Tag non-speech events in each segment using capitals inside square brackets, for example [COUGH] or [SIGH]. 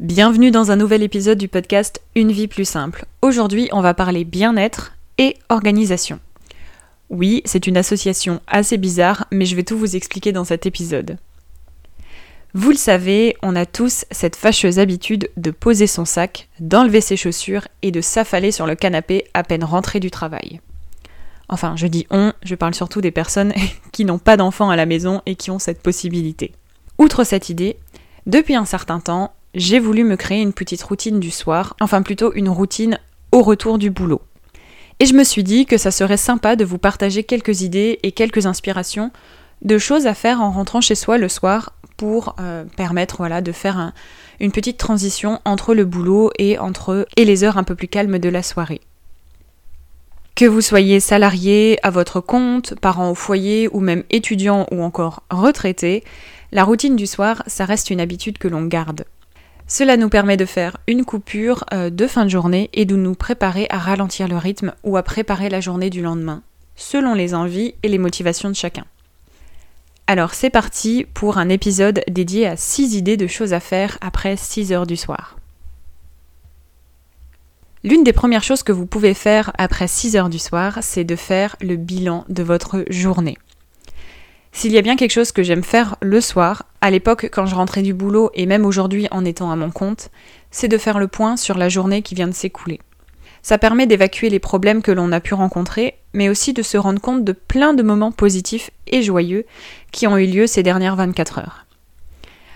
Bienvenue dans un nouvel épisode du podcast Une vie plus simple. Aujourd'hui, on va parler bien-être et organisation. Oui, c'est une association assez bizarre, mais je vais tout vous expliquer dans cet épisode. Vous le savez, on a tous cette fâcheuse habitude de poser son sac, d'enlever ses chaussures et de s'affaler sur le canapé à peine rentré du travail. Enfin, je dis on, je parle surtout des personnes [LAUGHS] qui n'ont pas d'enfants à la maison et qui ont cette possibilité. Outre cette idée, depuis un certain temps, j'ai voulu me créer une petite routine du soir, enfin plutôt une routine au retour du boulot. Et je me suis dit que ça serait sympa de vous partager quelques idées et quelques inspirations de choses à faire en rentrant chez soi le soir pour euh, permettre voilà, de faire une petite transition entre le boulot et, entre, et les heures un peu plus calmes de la soirée. Que vous soyez salarié à votre compte, parent au foyer ou même étudiant ou encore retraité, la routine du soir, ça reste une habitude que l'on garde. Cela nous permet de faire une coupure euh, de fin de journée et de nous préparer à ralentir le rythme ou à préparer la journée du lendemain, selon les envies et les motivations de chacun. Alors c'est parti pour un épisode dédié à 6 idées de choses à faire après 6 heures du soir. L'une des premières choses que vous pouvez faire après 6 heures du soir, c'est de faire le bilan de votre journée. S'il y a bien quelque chose que j'aime faire le soir, à l'époque quand je rentrais du boulot et même aujourd'hui en étant à mon compte, c'est de faire le point sur la journée qui vient de s'écouler. Ça permet d'évacuer les problèmes que l'on a pu rencontrer, mais aussi de se rendre compte de plein de moments positifs et joyeux qui ont eu lieu ces dernières 24 heures.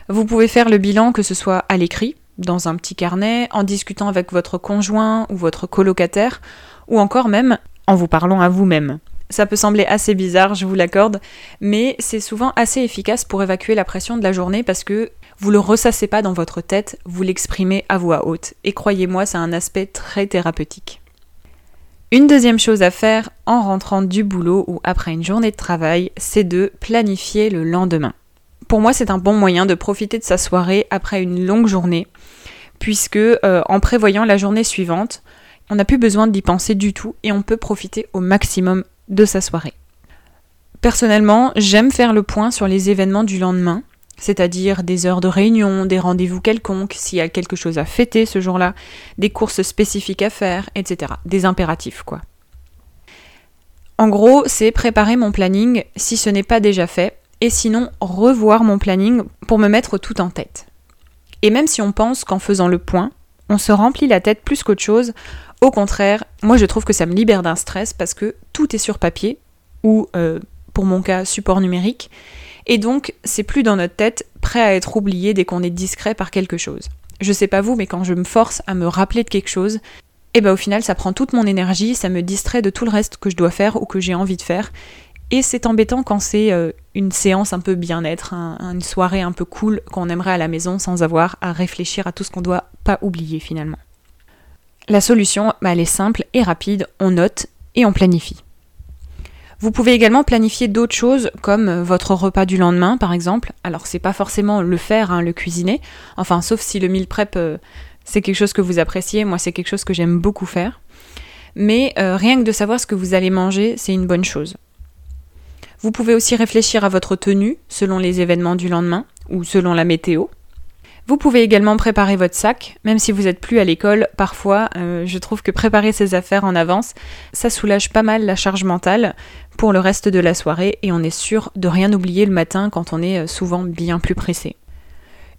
Vous pouvez faire le bilan que ce soit à l'écrit, dans un petit carnet, en discutant avec votre conjoint ou votre colocataire, ou encore même en vous parlant à vous-même. Ça peut sembler assez bizarre, je vous l'accorde, mais c'est souvent assez efficace pour évacuer la pression de la journée parce que vous le ressassez pas dans votre tête, vous l'exprimez à voix haute. Et croyez-moi, c'est un aspect très thérapeutique. Une deuxième chose à faire en rentrant du boulot ou après une journée de travail, c'est de planifier le lendemain. Pour moi, c'est un bon moyen de profiter de sa soirée après une longue journée, puisque euh, en prévoyant la journée suivante, on n'a plus besoin d'y penser du tout et on peut profiter au maximum de sa soirée. Personnellement, j'aime faire le point sur les événements du lendemain, c'est-à-dire des heures de réunion, des rendez-vous quelconques, s'il y a quelque chose à fêter ce jour-là, des courses spécifiques à faire, etc. Des impératifs, quoi. En gros, c'est préparer mon planning si ce n'est pas déjà fait, et sinon revoir mon planning pour me mettre tout en tête. Et même si on pense qu'en faisant le point, on se remplit la tête plus qu'autre chose, au contraire, moi je trouve que ça me libère d'un stress parce que tout est sur papier, ou euh, pour mon cas support numérique, et donc c'est plus dans notre tête prêt à être oublié dès qu'on est discret par quelque chose. Je sais pas vous, mais quand je me force à me rappeler de quelque chose, eh ben au final ça prend toute mon énergie, ça me distrait de tout le reste que je dois faire ou que j'ai envie de faire. Et c'est embêtant quand c'est euh, une séance un peu bien-être, une soirée un peu cool qu'on aimerait à la maison sans avoir à réfléchir à tout ce qu'on doit pas oublier finalement. La solution, bah, elle est simple et rapide, on note et on planifie. Vous pouvez également planifier d'autres choses comme euh, votre repas du lendemain par exemple. Alors c'est pas forcément le faire, hein, le cuisiner, enfin sauf si le meal prep euh, c'est quelque chose que vous appréciez, moi c'est quelque chose que j'aime beaucoup faire. Mais rien que de savoir ce que vous allez manger, c'est une bonne chose. Vous pouvez aussi réfléchir à votre tenue selon les événements du lendemain ou selon la météo. Vous pouvez également préparer votre sac, même si vous n'êtes plus à l'école. Parfois, euh, je trouve que préparer ses affaires en avance, ça soulage pas mal la charge mentale pour le reste de la soirée et on est sûr de rien oublier le matin quand on est euh, souvent bien plus pressé.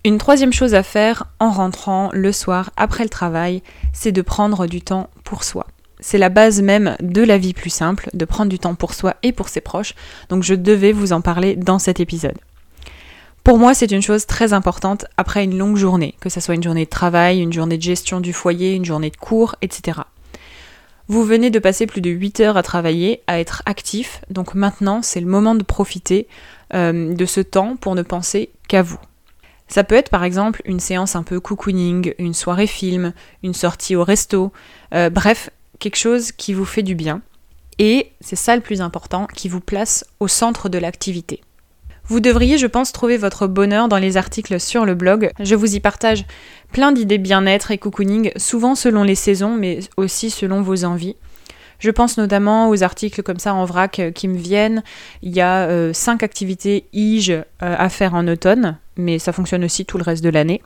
Une troisième chose à faire en rentrant le soir après le travail, c'est de prendre du temps pour soi. C'est la base même de la vie plus simple, de prendre du temps pour soi et pour ses proches, donc je devais vous en parler dans cet épisode. Pour moi, c'est une chose très importante après une longue journée, que ce soit une journée de travail, une journée de gestion du foyer, une journée de cours, etc. Vous venez de passer plus de 8 heures à travailler, à être actif, donc maintenant c'est le moment de profiter euh, de ce temps pour ne penser qu'à vous. Ça peut être par exemple une séance un peu cocooning, une soirée film, une sortie au resto, euh, bref, quelque chose qui vous fait du bien. Et, c'est ça le plus important, qui vous place au centre de l'activité. Vous devriez, je pense, trouver votre bonheur dans les articles sur le blog. Je vous y partage plein d'idées bien-être et cocooning, souvent selon les saisons, mais aussi selon vos envies. Je pense notamment aux articles comme ça en vrac euh, qui me viennent. Il y a 5 euh, activités IGE euh, à faire en automne, mais ça fonctionne aussi tout le reste de l'année.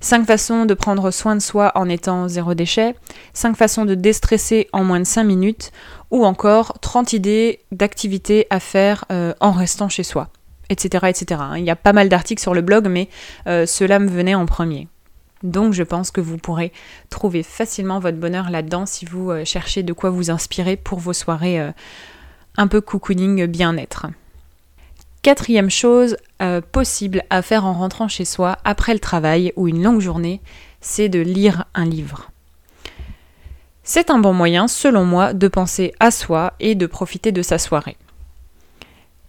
5 façons de prendre soin de soi en étant zéro déchet, 5 façons de déstresser en moins de 5 minutes, ou encore 30 idées d'activités à faire en restant chez soi etc., etc. Il y a pas mal d'articles sur le blog, mais euh, cela me venait en premier. Donc je pense que vous pourrez trouver facilement votre bonheur là-dedans si vous euh, cherchez de quoi vous inspirer pour vos soirées euh, un peu cocooning bien-être. Quatrième chose possible à faire en rentrant chez soi après le travail ou une longue journée, c'est de lire un livre. C'est un bon moyen, selon moi, de penser à soi et de profiter de sa soirée.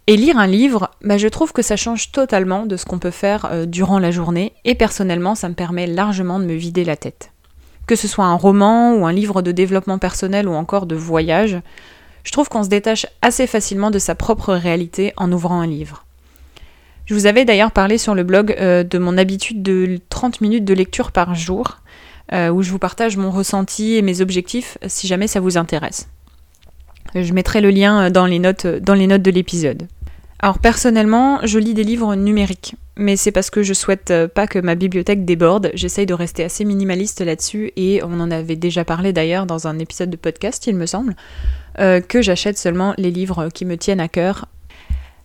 Et lire un livre, bah, je trouve que ça change totalement de ce qu'on peut faire euh, durant la journée, et personnellement, ça me permet largement de me vider la tête. Que ce soit un roman ou un livre de développement personnel ou encore de voyage, je trouve qu'on se détache assez facilement de sa propre réalité en ouvrant un livre. Je vous avais d'ailleurs parlé sur le blog euh, de mon habitude de 30 minutes de lecture par jour, euh, où je vous partage mon ressenti et mes objectifs si jamais ça vous intéresse. Je mettrai le lien dans les notes, dans les notes de l'épisode. Alors personnellement, je lis des livres numériques, mais c'est parce que je souhaite euh, pas que ma bibliothèque déborde. J'essaye de rester assez minimaliste là-dessus et on en avait déjà parlé d'ailleurs dans un épisode de podcast, il me semble, euh, que j'achète seulement les livres qui me tiennent à cœur.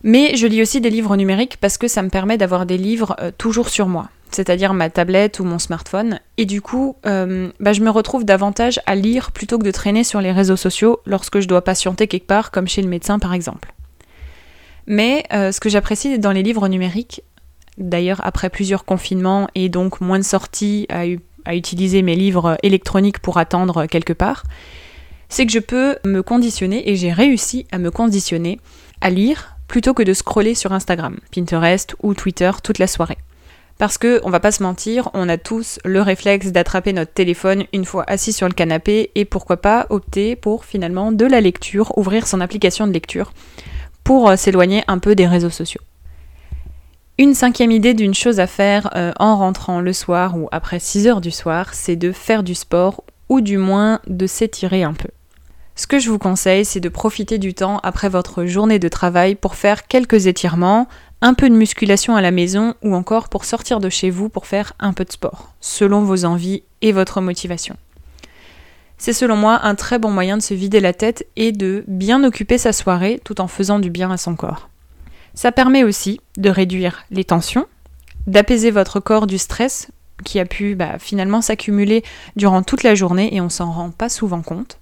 Mais je lis aussi des livres numériques parce que ça me permet d'avoir des livres euh, toujours sur moi, c'est-à-dire ma tablette ou mon smartphone. Et du coup, bah, je me retrouve davantage à lire plutôt que de traîner sur les réseaux sociaux lorsque je dois patienter quelque part, comme chez le médecin par exemple. Mais ce que j'apprécie dans les livres numériques, d'ailleurs après plusieurs confinements et donc moins de sorties à, utiliser mes livres électroniques pour attendre quelque part, c'est que je peux me conditionner, et j'ai réussi à me conditionner, à lire plutôt que de scroller sur Instagram, Pinterest ou Twitter toute la soirée. Parce que, on va pas se mentir, on a tous le réflexe d'attraper notre téléphone une fois assis sur le canapé et pourquoi pas opter pour finalement de la lecture, ouvrir son application de lecture pour euh, s'éloigner un peu des réseaux sociaux. Une cinquième idée d'une chose à faire euh, en rentrant le soir ou après 6 heures du soir, c'est de faire du sport ou du moins de s'étirer un peu. Ce que je vous conseille, c'est de profiter du temps après votre journée de travail pour faire quelques étirements, un peu de musculation à la maison ou encore pour sortir de chez vous pour faire un peu de sport, selon vos envies et votre motivation. C'est selon moi un très bon moyen de se vider la tête et de bien occuper sa soirée tout en faisant du bien à son corps. Ça permet aussi de réduire les tensions, d'apaiser votre corps du stress qui a pu bah, finalement s'accumuler durant toute la journée et on s'en rend pas souvent compte.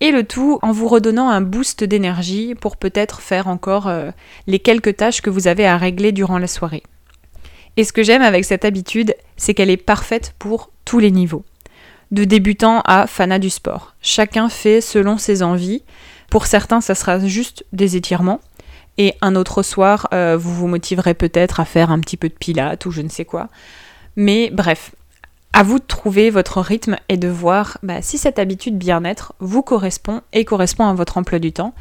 Et le tout en vous redonnant un boost d'énergie pour peut-être faire encore euh, les quelques tâches que vous avez à régler durant la soirée. Et ce que j'aime avec cette habitude, c'est qu'elle est parfaite pour tous les niveaux de débutant à fanat du sport. Chacun fait selon ses envies. Pour certains, ça sera juste des étirements. Et un autre soir, euh, vous vous motiverez peut-être à faire un petit peu de pilates ou je ne sais quoi. Mais bref, à vous de trouver votre rythme et de voir bah, si cette habitude bien-être vous correspond et correspond à votre emploi du temps.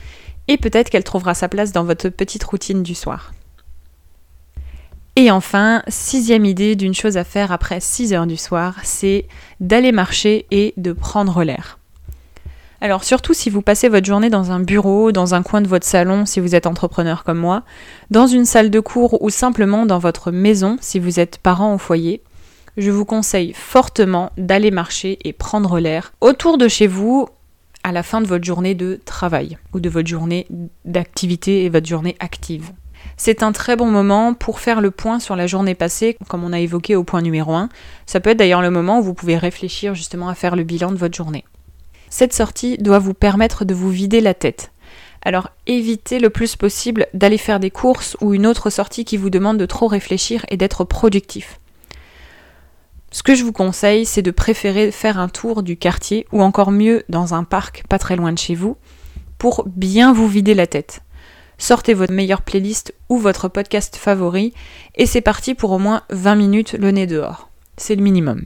Et peut-être qu'elle trouvera sa place dans votre petite routine du soir. Et enfin, sixième idée d'une chose à faire après 6 heures du soir, c'est d'aller marcher et de prendre l'air. Alors surtout si vous passez votre journée dans un bureau, dans un coin de votre salon si vous êtes entrepreneur comme moi, dans une salle de cours ou simplement dans votre maison si vous êtes parent au foyer, je vous conseille fortement d'aller marcher et prendre l'air autour de chez vous à la fin de votre journée de travail ou de votre journée d'activité et votre journée active. C'est un très bon moment pour faire le point sur la journée passée, comme on a évoqué au point numéro 1. Ça peut être d'ailleurs le moment où vous pouvez réfléchir justement à faire le bilan de votre journée. Cette sortie doit vous permettre de vous vider la tête. Alors évitez le plus possible d'aller faire des courses ou une autre sortie qui vous demande de trop réfléchir et d'être productif. Ce que je vous conseille, c'est de préférer faire un tour du quartier ou encore mieux dans un parc pas très loin de chez vous pour bien vous vider la tête. Sortez votre meilleure playlist ou votre podcast favori et c'est parti pour au moins 20 minutes le nez dehors. C'est le minimum.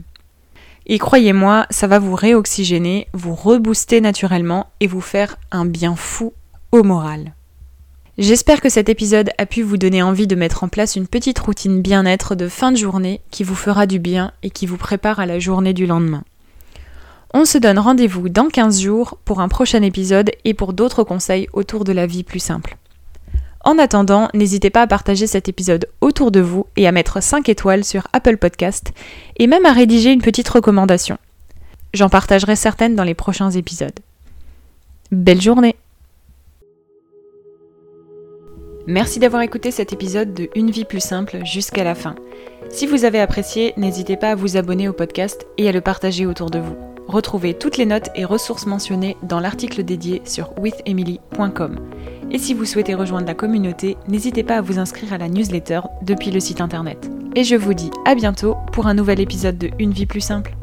Et croyez-moi, ça va vous réoxygéner, vous rebooster naturellement et vous faire un bien fou au moral. J'espère que cet épisode a pu vous donner envie de mettre en place une petite routine bien-être de fin de journée qui vous fera du bien et qui vous prépare à la journée du lendemain. On se donne rendez-vous dans 15 jours pour un prochain épisode et pour d'autres conseils autour de la vie plus simple. En attendant, n'hésitez pas à partager cet épisode autour de vous et à mettre 5 étoiles sur Apple Podcast et même à rédiger une petite recommandation. J'en partagerai certaines dans les prochains épisodes. Belle journée Merci d'avoir écouté cet épisode de Une vie plus simple jusqu'à la fin. Si vous avez apprécié, n'hésitez pas à vous abonner au podcast et à le partager autour de vous. Retrouvez toutes les notes et ressources mentionnées dans l'article dédié sur withemily.com. Et si vous souhaitez rejoindre la communauté, n'hésitez pas à vous inscrire à la newsletter depuis le site internet. Et je vous dis à bientôt pour un nouvel épisode de Une vie plus simple.